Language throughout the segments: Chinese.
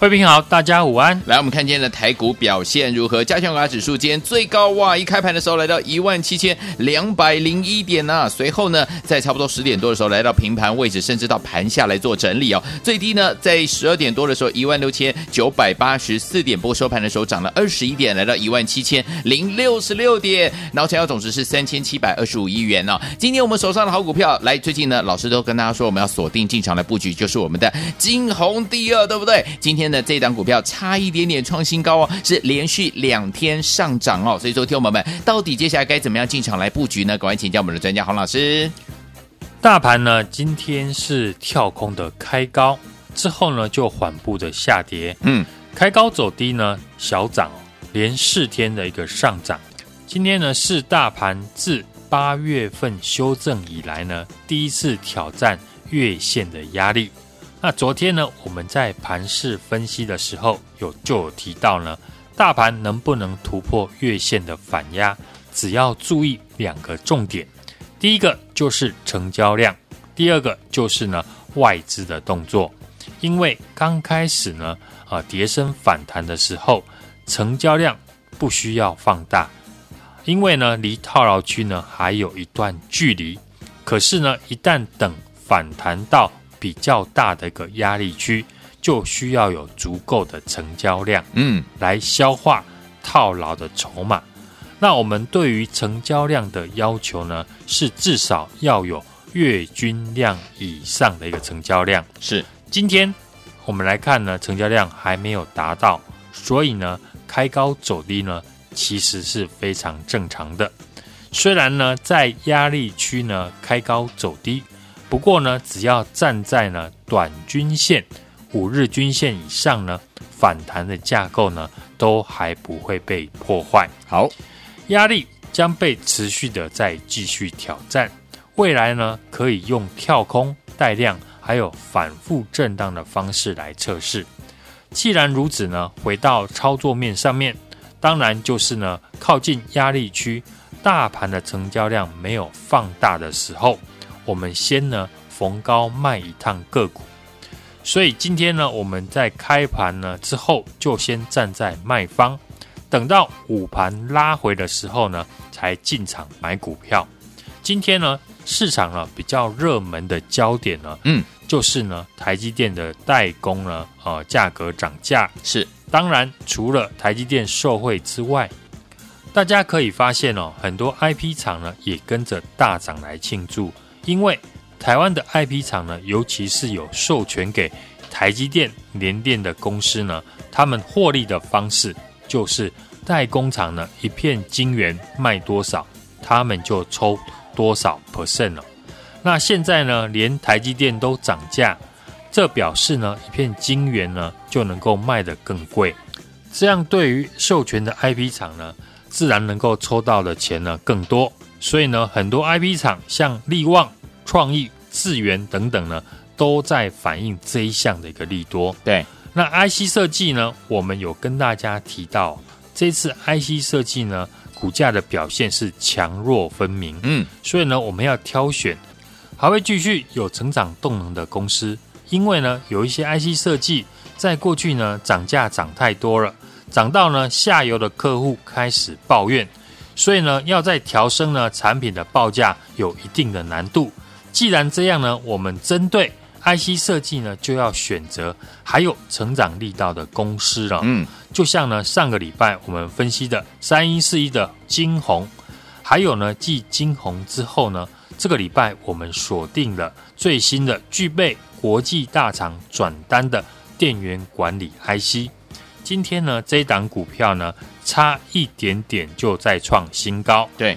慧平好，大家午安。来，我们看今天的台股表现如何？加权指数今天最高哇，一开盘的时候来到一万七千两百零一点呐、啊。随后呢，在差不多十点多的时候来到平盘位置，甚至到盘下来做整理哦。最低呢，在十二点多的时候一万六千九百八十四点，不过收盘的时候涨了二十一点，来到一万七千零六十六点。然后成交总值是三千七百二十五亿元呢、哦。今天我们手上的好股票，来，最近呢，老师都跟大家说我们要锁定进场来布局，就是我们的金红第二，对不对？今天呢，这档股票差一点点创新高哦，是连续两天上涨哦，所以说，听友们，到底接下来该怎么样进场来布局呢？赶快请教我们的专家洪老师。大盘呢，今天是跳空的开高之后呢，就缓步的下跌。嗯，开高走低呢，小涨，连四天的一个上涨。今天呢，是大盘自八月份修正以来呢，第一次挑战月线的压力。那昨天呢，我们在盘势分析的时候有就有提到呢，大盘能不能突破月线的反压，只要注意两个重点，第一个就是成交量，第二个就是呢外资的动作。因为刚开始呢，啊跌升反弹的时候，成交量不需要放大，因为呢离套牢区呢还有一段距离。可是呢，一旦等反弹到比较大的一个压力区，就需要有足够的成交量，嗯，来消化套牢的筹码。那我们对于成交量的要求呢，是至少要有月均量以上的一个成交量。是，今天我们来看呢，成交量还没有达到，所以呢，开高走低呢，其实是非常正常的。虽然呢，在压力区呢，开高走低。不过呢，只要站在呢短均线、五日均线以上呢，反弹的架构呢都还不会被破坏。好，压力将被持续的再继续挑战。未来呢，可以用跳空带量，还有反复震荡的方式来测试。既然如此呢，回到操作面上面，当然就是呢靠近压力区，大盘的成交量没有放大的时候。我们先呢逢高卖一趟个股，所以今天呢我们在开盘呢之后就先站在卖方，等到午盘拉回的时候呢才进场买股票。今天呢市场呢比较热门的焦点呢，嗯，就是呢台积电的代工呢呃价格涨价是，当然除了台积电受惠之外，大家可以发现哦很多 IP 厂呢也跟着大涨来庆祝。因为台湾的 IP 厂呢，尤其是有授权给台积电、联电的公司呢，他们获利的方式就是代工厂呢一片晶圆卖多少，他们就抽多少 percent 了。那现在呢，连台积电都涨价，这表示呢，一片晶圆呢就能够卖得更贵。这样对于授权的 IP 厂呢，自然能够抽到的钱呢更多。所以呢，很多 IP 厂像力旺、创意、智源等等呢，都在反映这一项的一个利多。对，那 IC 设计呢，我们有跟大家提到，这次 IC 设计呢，股价的表现是强弱分明。嗯，所以呢，我们要挑选还会继续有成长动能的公司，因为呢，有一些 IC 设计在过去呢涨价涨太多了，涨到呢下游的客户开始抱怨。所以呢，要再调升呢产品的报价有一定的难度。既然这样呢，我们针对 IC 设计呢，就要选择还有成长力道的公司了。嗯，就像呢上个礼拜我们分析的三一四一的金宏，还有呢继金宏之后呢，这个礼拜我们锁定了最新的具备国际大厂转单的电源管理 IC。今天呢，这一档股票呢，差一点点就再创新高。对，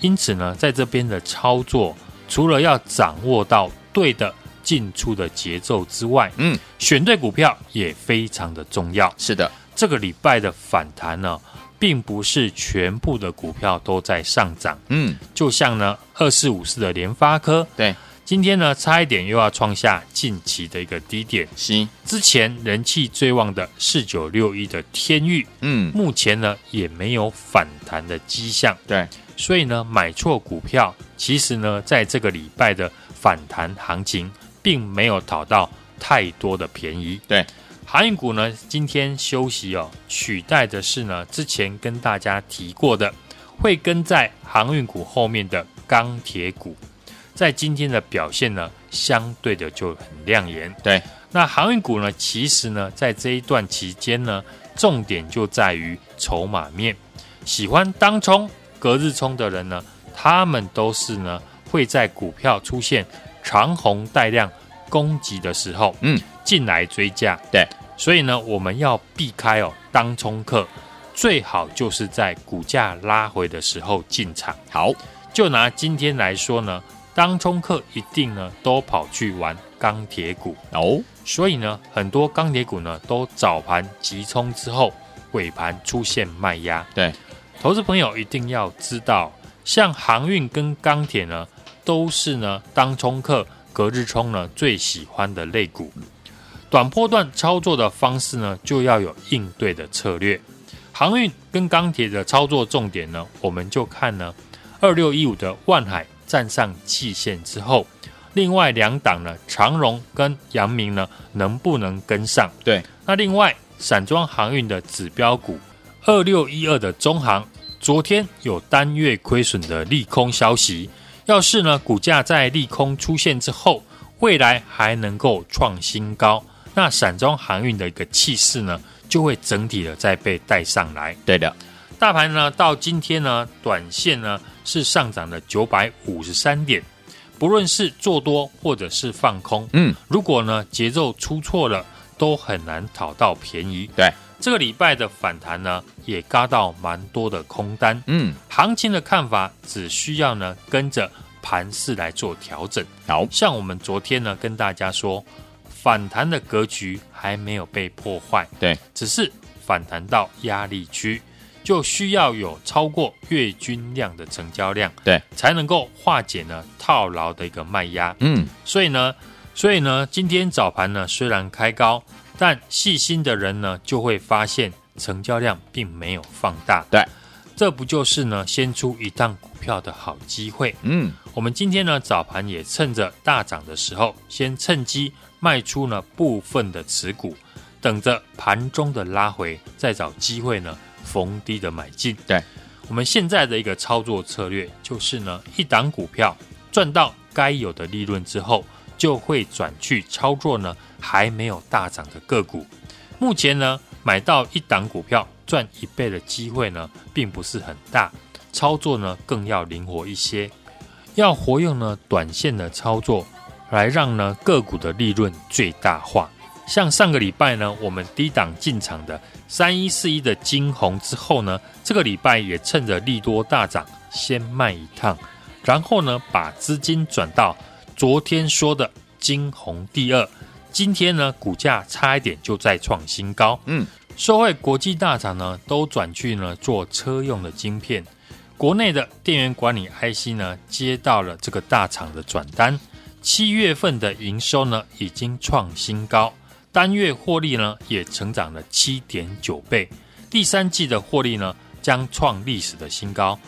因此呢，在这边的操作，除了要掌握到对的进出的节奏之外，嗯，选对股票也非常的重要。是的，这个礼拜的反弹呢，并不是全部的股票都在上涨。嗯，就像呢，二四五四的联发科，对。今天呢，差一点又要创下近期的一个低点。是，之前人气最旺的四九六一的天域，嗯，目前呢也没有反弹的迹象。对，所以呢，买错股票，其实呢，在这个礼拜的反弹行情，并没有讨到太多的便宜。对，航运股呢，今天休息哦，取代的是呢，之前跟大家提过的，会跟在航运股后面的钢铁股。在今天的表现呢，相对的就很亮眼。对，那航运股呢，其实呢，在这一段期间呢，重点就在于筹码面。喜欢当冲、隔日冲的人呢，他们都是呢，会在股票出现长红带量攻击的时候，嗯，进来追价。对，所以呢，我们要避开哦，当冲客，最好就是在股价拉回的时候进场。好，就拿今天来说呢。当冲客一定呢都跑去玩钢铁股哦，所以呢很多钢铁股呢都早盘急冲之后尾盘出现卖压。对，投资朋友一定要知道，像航运跟钢铁呢都是呢当冲客隔日冲呢最喜欢的类股。短波段操作的方式呢就要有应对的策略。航运跟钢铁的操作重点呢，我们就看呢二六一五的万海。站上季线之后，另外两档呢，长荣跟阳明呢，能不能跟上？对，那另外散装航运的指标股二六一二的中航，昨天有单月亏损的利空消息，要是呢股价在利空出现之后，未来还能够创新高，那散装航运的一个气势呢，就会整体的再被带上来。对的，大盘呢到今天呢，短线呢。是上涨了九百五十三点，不论是做多或者是放空，嗯，如果呢节奏出错了，都很难讨到便宜。对，这个礼拜的反弹呢，也嘎到蛮多的空单，嗯，行情的看法只需要呢跟着盘势来做调整。好，像我们昨天呢跟大家说，反弹的格局还没有被破坏，对，只是反弹到压力区。就需要有超过月均量的成交量，对，才能够化解呢套牢的一个卖压。嗯，所以呢，所以呢，今天早盘呢虽然开高，但细心的人呢就会发现成交量并没有放大。对，这不就是呢先出一档股票的好机会？嗯，我们今天呢早盘也趁着大涨的时候，先趁机卖出呢部分的持股，等着盘中的拉回，再找机会呢。逢低的买进，对，我们现在的一个操作策略就是呢，一档股票赚到该有的利润之后，就会转去操作呢还没有大涨的个股。目前呢，买到一档股票赚一倍的机会呢，并不是很大，操作呢更要灵活一些，要活用呢短线的操作，来让呢个股的利润最大化。像上个礼拜呢，我们低档进场的三一四一的金红之后呢，这个礼拜也趁着利多大涨，先卖一趟，然后呢，把资金转到昨天说的金红第二，今天呢，股价差一点就再创新高。嗯，受惠国际大厂呢都转去呢做车用的晶片，国内的电源管理 IC 呢接到了这个大厂的转单，七月份的营收呢已经创新高。单月获利呢也成长了七点九倍，第三季的获利呢将创历史的新高。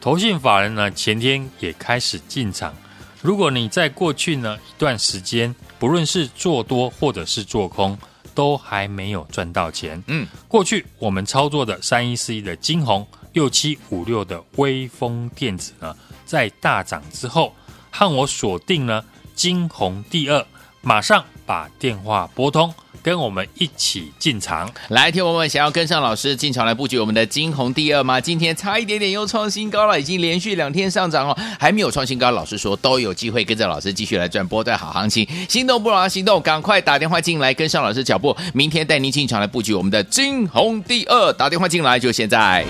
投信法人呢前天也开始进场。如果你在过去呢一段时间，不论是做多或者是做空，都还没有赚到钱。嗯，过去我们操作的三一四一的金红，六七五六的微风电子呢，在大涨之后，和我锁定呢金红第二。马上把电话拨通，跟我们一起进场。来，听我们想要跟上老师进场来布局我们的晶宏第二吗？今天差一点点又创新高了，已经连续两天上涨哦，还没有创新高，老师说都有机会跟着老师继续来赚波段好行情。心动不如行动，赶快打电话进来跟上老师脚步，明天带您进场来布局我们的晶宏第二。打电话进来就现在。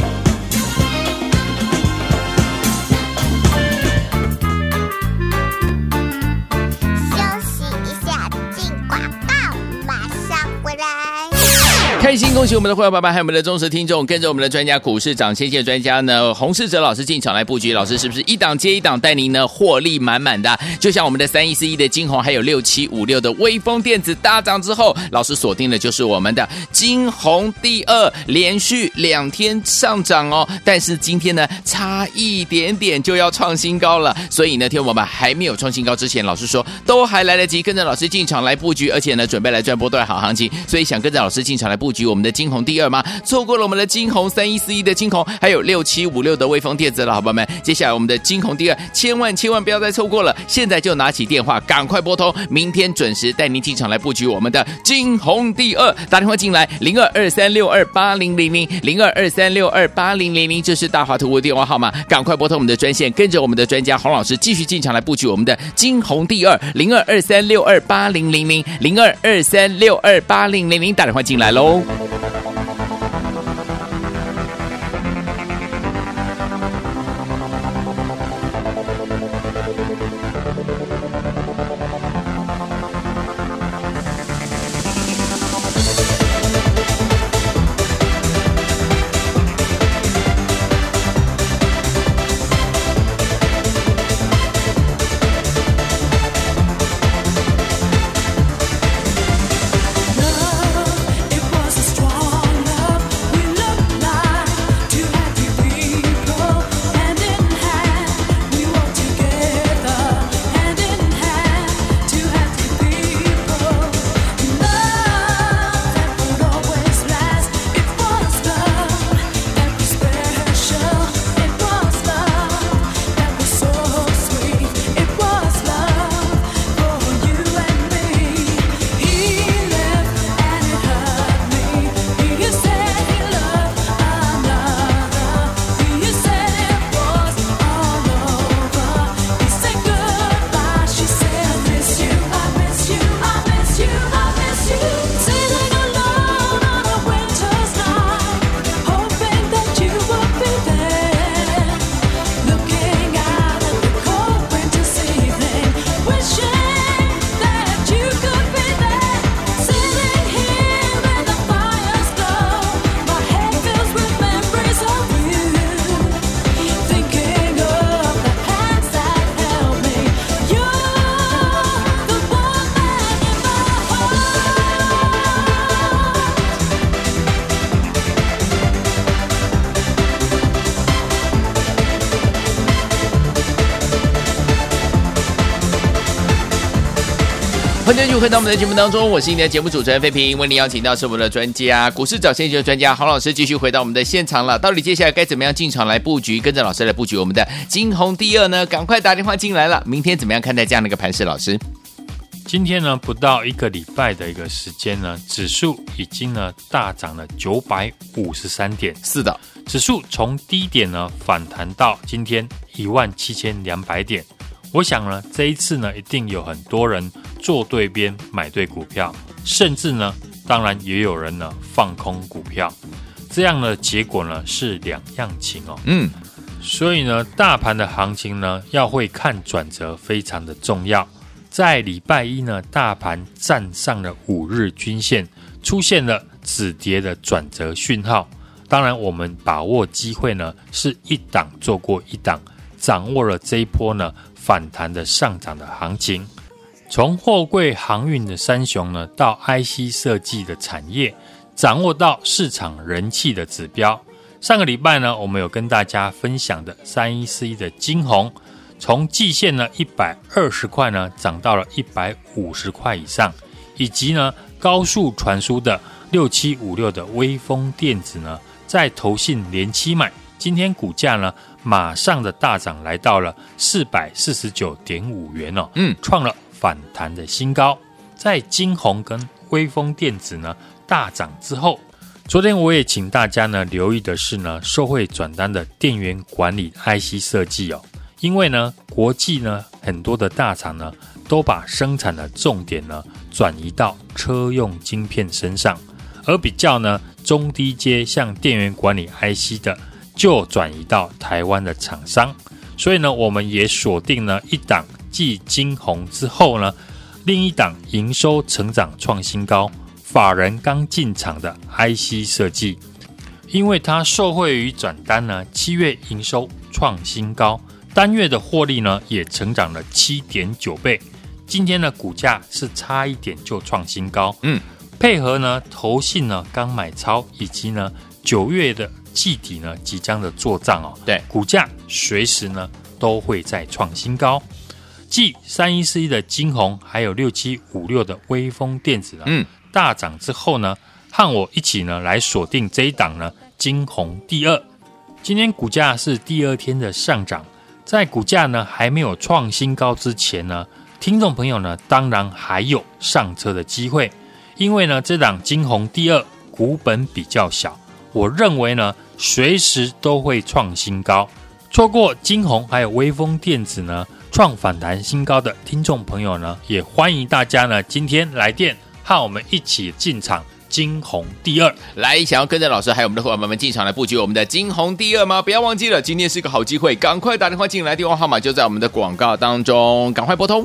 开心恭喜我们的会员爸爸，还有我们的忠实听众，跟着我们的专家股市长先线专家呢，洪世哲老师进场来布局，老师是不是一档接一档带您呢？获利满满的？就像我们的三一四一的晶宏，还有六七五六的威风电子大涨之后，老师锁定的就是我们的晶宏第二，连续两天上涨哦，但是今天呢差一点点就要创新高了，所以呢，听我们还没有创新高之前，老师说都还来得及跟着老师进场来布局，而且呢准备来赚波段。好行情，所以想跟着老师进场来布布局。我们的晶宏第二吗？错过了我们的晶宏三一四一的晶宏，还有六七五六的威锋电子了，好朋友们。接下来我们的晶宏第二，千万千万不要再错过了，现在就拿起电话，赶快拨通，明天准时带您进场来布局我们的晶宏第二。打电话进来零二二三六二八零零零零二二三六二八零零零，这是大华图的电话号码，赶快拨通我们的专线，跟着我们的专家洪老师继续进场来布局我们的晶宏第二零二二三六二八零零零零二二三六二八零零零，打电话进来喽。欢续回到我们的节目当中，我是你的节目主持人费平，为您邀请到是我们的专家，股市早先机的专家黄老师，继续回到我们的现场了。到底接下来该怎么样进场来布局，跟着老师来布局我们的金鸿第二呢？赶快打电话进来了。明天怎么样看待这样的一个盘势？老师，今天呢不到一个礼拜的一个时间呢，指数已经呢大涨了九百五十三点。是的，指数从低点呢反弹到今天一万七千两百点。我想呢，这一次呢，一定有很多人做对边买对股票，甚至呢，当然也有人呢放空股票，这样的结果呢是两样情哦。嗯，所以呢，大盘的行情呢要会看转折非常的重要。在礼拜一呢，大盘站上了五日均线，出现了止跌的转折讯号。当然，我们把握机会呢，是一档做过一档，掌握了这一波呢。反弹的上涨的行情，从货柜航运的三雄呢，到 IC 设计的产业，掌握到市场人气的指标。上个礼拜呢，我们有跟大家分享的三一四一的金红，从季线呢一百二十块呢涨到了一百五十块以上，以及呢高速传输的六七五六的微风电子呢，在投信连期买，今天股价呢。马上的大涨来到了四百四十九点五元哦，嗯，创了反弹的新高。在晶宏跟威锋电子呢大涨之后，昨天我也请大家呢留意的是呢，受惠转单的电源管理 IC 设计哦，因为呢国际呢很多的大厂呢都把生产的重点呢转移到车用晶片身上，而比较呢中低阶像电源管理 IC 的。就转移到台湾的厂商，所以呢，我们也锁定了一档继晶宏之后呢，另一档营收成长创新高、法人刚进场的 IC 设计，因为它受惠于转单呢，七月营收创新高，单月的获利呢也成长了七点九倍。今天的股价是差一点就创新高，嗯，配合呢投信呢刚买超，以及呢九月的季底呢即将的做账哦，对，股价随时呢都会再创新高。继三一四一的金红，还有六七五六的微风电子呢，嗯，大涨之后呢，和我一起呢来锁定这一档呢金红第二。今天股价是第二天的上涨，在股价呢还没有创新高之前呢。听众朋友呢，当然还有上车的机会，因为呢，这档金红第二股本比较小，我认为呢，随时都会创新高。错过金红还有微风电子呢，创反弹新高的听众朋友呢，也欢迎大家呢，今天来电和我们一起进场。金红第二，来，想要跟着老师还有我们的伙伴们进场来布局我们的金红第二吗？不要忘记了，今天是个好机会，赶快打电话进来，电话号码就在我们的广告当中，赶快拨通。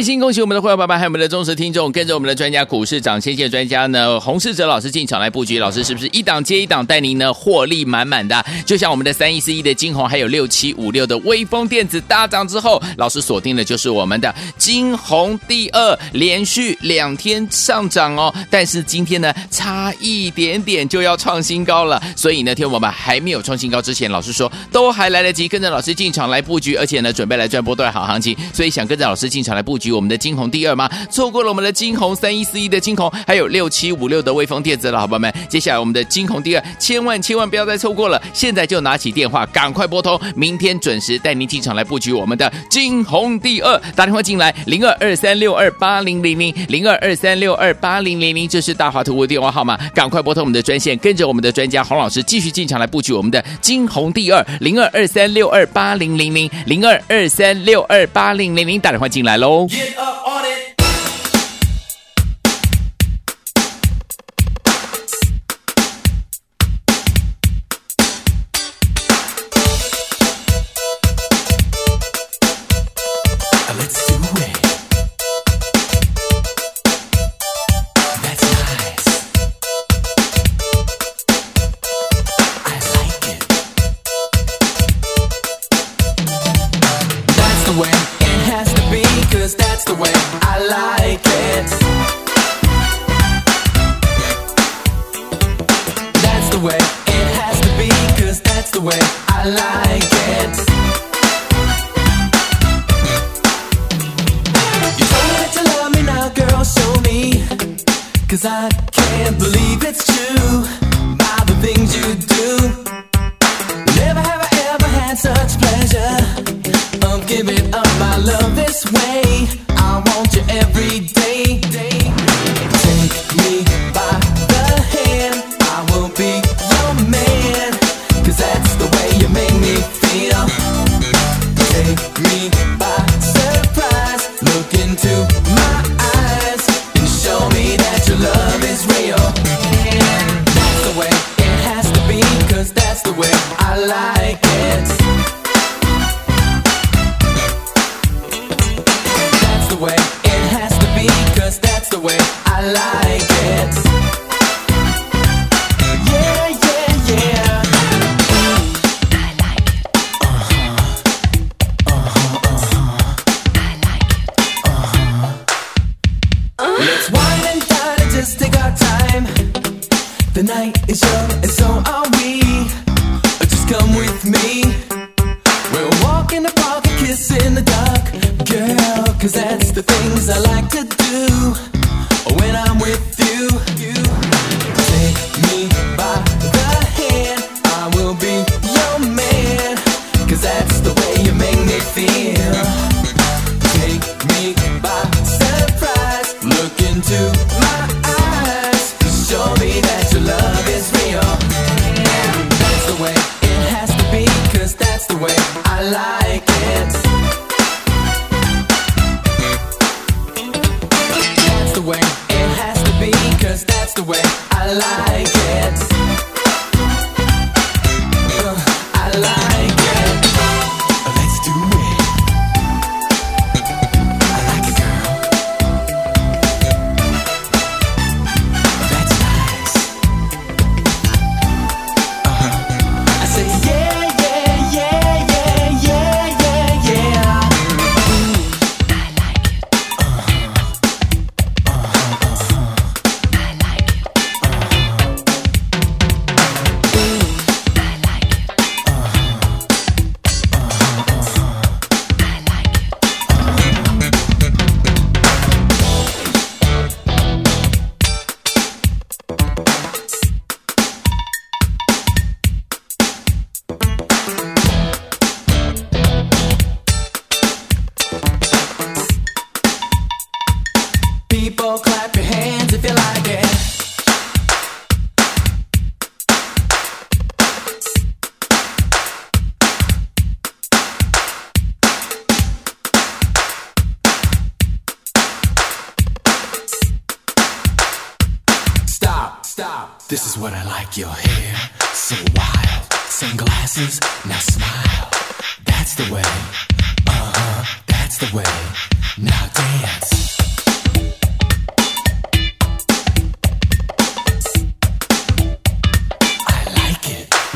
开心恭喜我们的会员爸爸还有我们的忠实听众，跟着我们的专家股市涨先见专家呢，洪世哲老师进场来布局，老师是不是一档接一档带您呢获利满满的？就像我们的三一四一的金红，还有六七五六的威风电子大涨之后，老师锁定的就是我们的晶宏第二，连续两天上涨哦，但是今天呢差一点点就要创新高了，所以呢，听我们还没有创新高之前，老师说都还来得及跟着老师进场来布局，而且呢准备来赚波段好行情，所以想跟着老师进场来布局。我们的晶宏第二吗？错过了我们的晶宏三一四一的晶宏，还有六七五六的威风电子了，好朋友们。接下来我们的晶宏第二，千万千万不要再错过了，现在就拿起电话，赶快拨通，明天准时带您进场来布局我们的晶宏第二。打电话进来，零二二三六二八零零零，零二二三六二八零零零，这是大华图的电话号码，赶快拨通我们的专线，跟着我们的专家洪老师继续进场来布局我们的晶宏第二，零二二三六二八零零零，零二二三六二八零零零，打电话进来喽。Get up on it. desire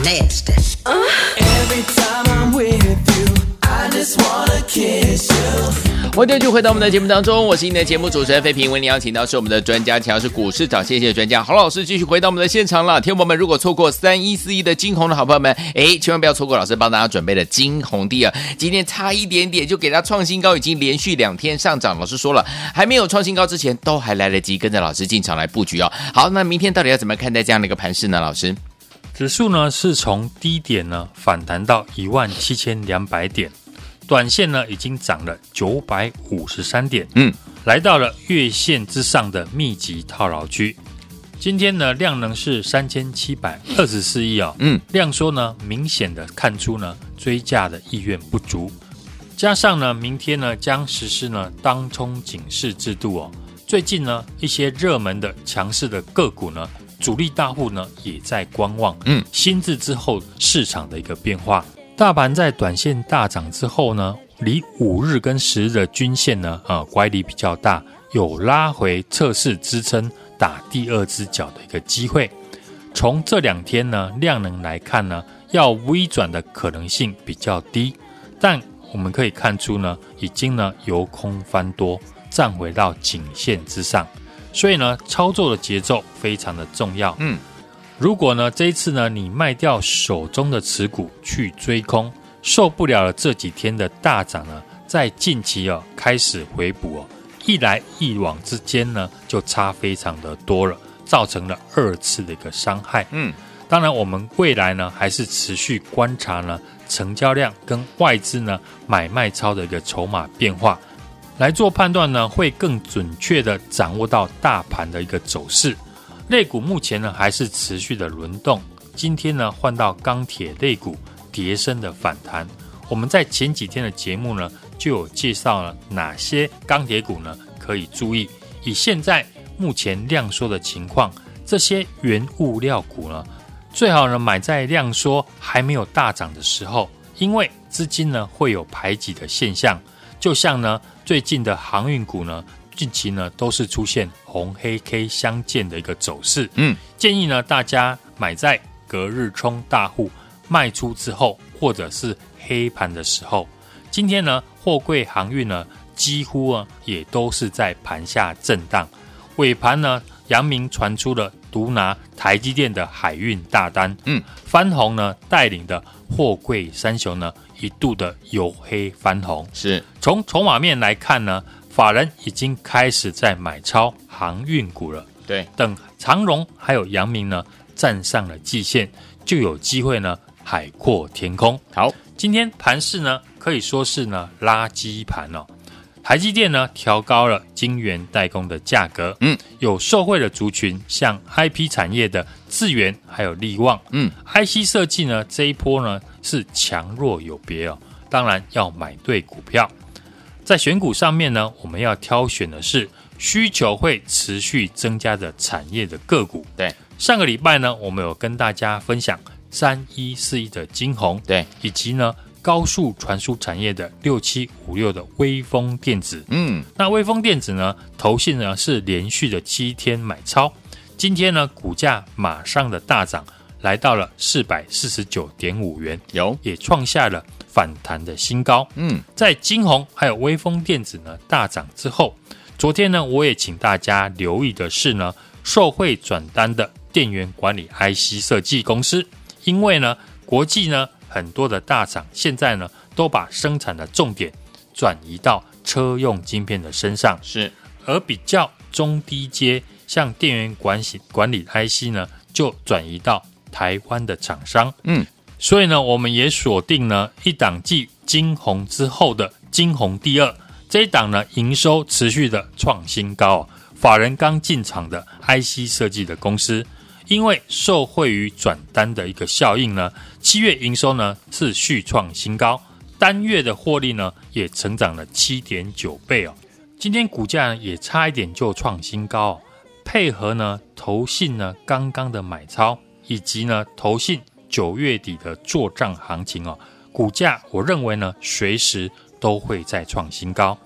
next，every time I'm with you, I just wanna kiss you. 欢迎继续回到我们的节目当中，我是你的节目主持人费平，为您邀请到是我们的专家，强势股市涨先机的专家郝老师，继续回到我们的现场了。听众们，如果错过三一四一的金红的好朋友们，哎，千万不要错过老师帮大家准备的金红地啊！今天差一点点就给它创新高，已经连续两天上涨。老师说了，还没有创新高之前，都还来得及跟着老师进场来布局哦。好，那明天到底要怎么看待这样的一个盘势呢？老师，指数呢是从低点呢反弹到一万七千两百点。短线呢已经涨了九百五十三点，嗯，来到了月线之上的密集套牢区。今天呢量能是三千七百二十四亿啊，嗯，量缩呢明显的看出呢追价的意愿不足，加上呢明天呢将实施呢当冲警示制度哦。最近呢一些热门的强势的个股呢主力大户呢也在观望，嗯，新制之后市场的一个变化。大盘在短线大涨之后呢，离五日跟十日的均线呢，啊，乖离比较大，有拉回测试支撑、打第二只脚的一个机会。从这两天呢量能来看呢，要微转的可能性比较低，但我们可以看出呢，已经呢由空翻多，站回到颈线之上，所以呢操作的节奏非常的重要。嗯。如果呢，这一次呢，你卖掉手中的持股去追空，受不了了这几天的大涨呢，在近期哦开始回补哦，一来一往之间呢，就差非常的多了，造成了二次的一个伤害。嗯，当然我们未来呢，还是持续观察呢，成交量跟外资呢买卖超的一个筹码变化，来做判断呢，会更准确的掌握到大盘的一个走势。类股目前呢还是持续的轮动，今天呢换到钢铁类股跌升的反弹。我们在前几天的节目呢就有介绍了哪些钢铁股呢可以注意。以现在目前量缩的情况，这些原物料股呢最好呢买在量缩还没有大涨的时候，因为资金呢会有排挤的现象。就像呢最近的航运股呢。近期呢都是出现红黑 K 相间的一个走势，嗯，建议呢大家买在隔日冲大户卖出之后，或者是黑盘的时候。今天呢货柜航运呢几乎啊也都是在盘下震荡，尾盘呢阳明传出了独拿台积电的海运大单，嗯，翻红呢带领的货柜三雄呢一度的由黑翻红，是从筹码面来看呢。法人已经开始在买超航运股了，对，等长荣还有阳明呢站上了季线，就有机会呢海阔天空。好，今天盘市呢可以说是呢垃圾盘哦。台积电呢调高了晶圆代工的价格，嗯，有受惠的族群像 IP 产业的智源还有力旺，嗯，IC 设计呢这一波呢是强弱有别哦，当然要买对股票。在选股上面呢，我们要挑选的是需求会持续增加的产业的个股。对，上个礼拜呢，我们有跟大家分享三一四一的金红，对，以及呢高速传输产业的六七五六的威风电子。嗯，那威风电子呢，投信呢是连续的七天买超，今天呢股价马上的大涨，来到了四百四十九点五元，有也创下了。反弹的新高，嗯，在金红还有威风电子呢大涨之后，昨天呢我也请大家留意的是呢，受惠转单的电源管理 IC 设计公司，因为呢国际呢很多的大厂现在呢都把生产的重点转移到车用晶片的身上，是，而比较中低阶像电源管理管理 IC 呢就转移到台湾的厂商，嗯。所以呢，我们也锁定呢一档继晶宏之后的晶宏第二这一档呢，营收持续的创新高。法人刚进场的 IC 设计的公司，因为受惠于转单的一个效应呢，七月营收呢是续创新高，单月的获利呢也成长了七点九倍哦。今天股价也差一点就创新高，配合呢投信呢刚刚的买超，以及呢投信九月底的做账行情哦，股价我认为呢随时都会再创新高。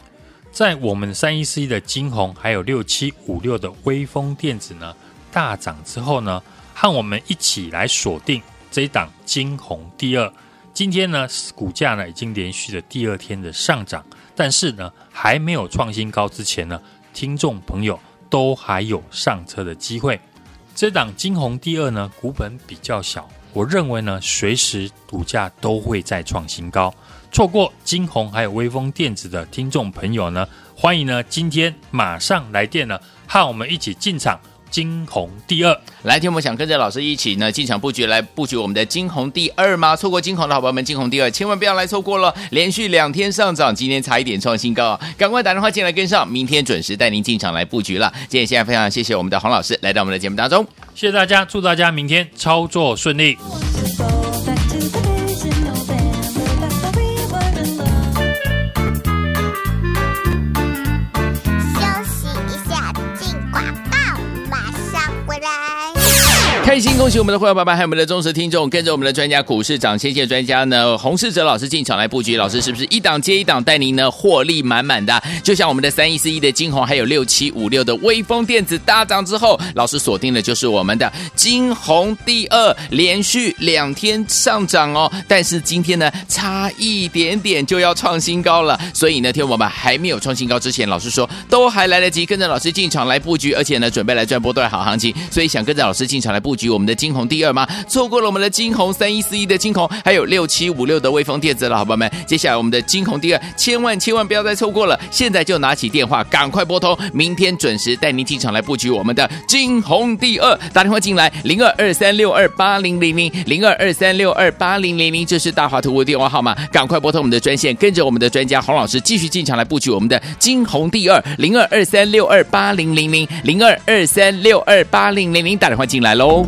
在我们三一四一的晶宏，还有六七五六的威风电子呢大涨之后呢，和我们一起来锁定这一档晶宏第二。今天呢股价呢已经连续的第二天的上涨，但是呢还没有创新高之前呢，听众朋友都还有上车的机会。这档晶宏第二呢股本比较小，我认为呢随时股价都会再创新高。错过晶宏还有威风电子的听众朋友呢，欢迎呢今天马上来电呢，和我们一起进场晶宏第二。来听我们想跟着老师一起呢进场布局来布局我们的金红第二吗？错过金红的好朋友们，金红第二千万不要来错过了，连续两天上涨，今天差一点创新高，赶快打电话进来跟上，明天准时带您进场来布局了。今天现在非常谢谢我们的黄老师来到我们的节目当中，谢谢大家，祝大家明天操作顺利。开心恭喜我们的会员爸爸，还有我们的忠实听众，跟着我们的专家股市涨先机专家呢，洪世哲老师进场来布局，老师是不是一档接一档带您呢获利满满的？就像我们的三一四一的晶宏，还有六七五六的威风电子大涨之后，老师锁定的就是我们的晶宏第二，连续两天上涨哦，但是今天呢差一点点就要创新高了，所以呢，听我们还没有创新高之前，老师说都还来得及，跟着老师进场来布局，而且呢准备来赚波段好行情，所以想跟着老师进场来布局。局我们的金红第二吗？错过了我们的金红三一四一的金红，还有六七五六的威风电子了，好朋友们。接下来我们的金红第二，千万千万不要再错过了，现在就拿起电话，赶快拨通，明天准时带您进场来布局我们的金红第二。打电话进来，零二二三六二八零零零，零二二三六二八零零零，这是大华图的电话号码，赶快拨通我们的专线，跟着我们的专家洪老师继续进场来布局我们的金红第二，零二二三六二八零零零，零二二三六二八零零零，打电话进来喽。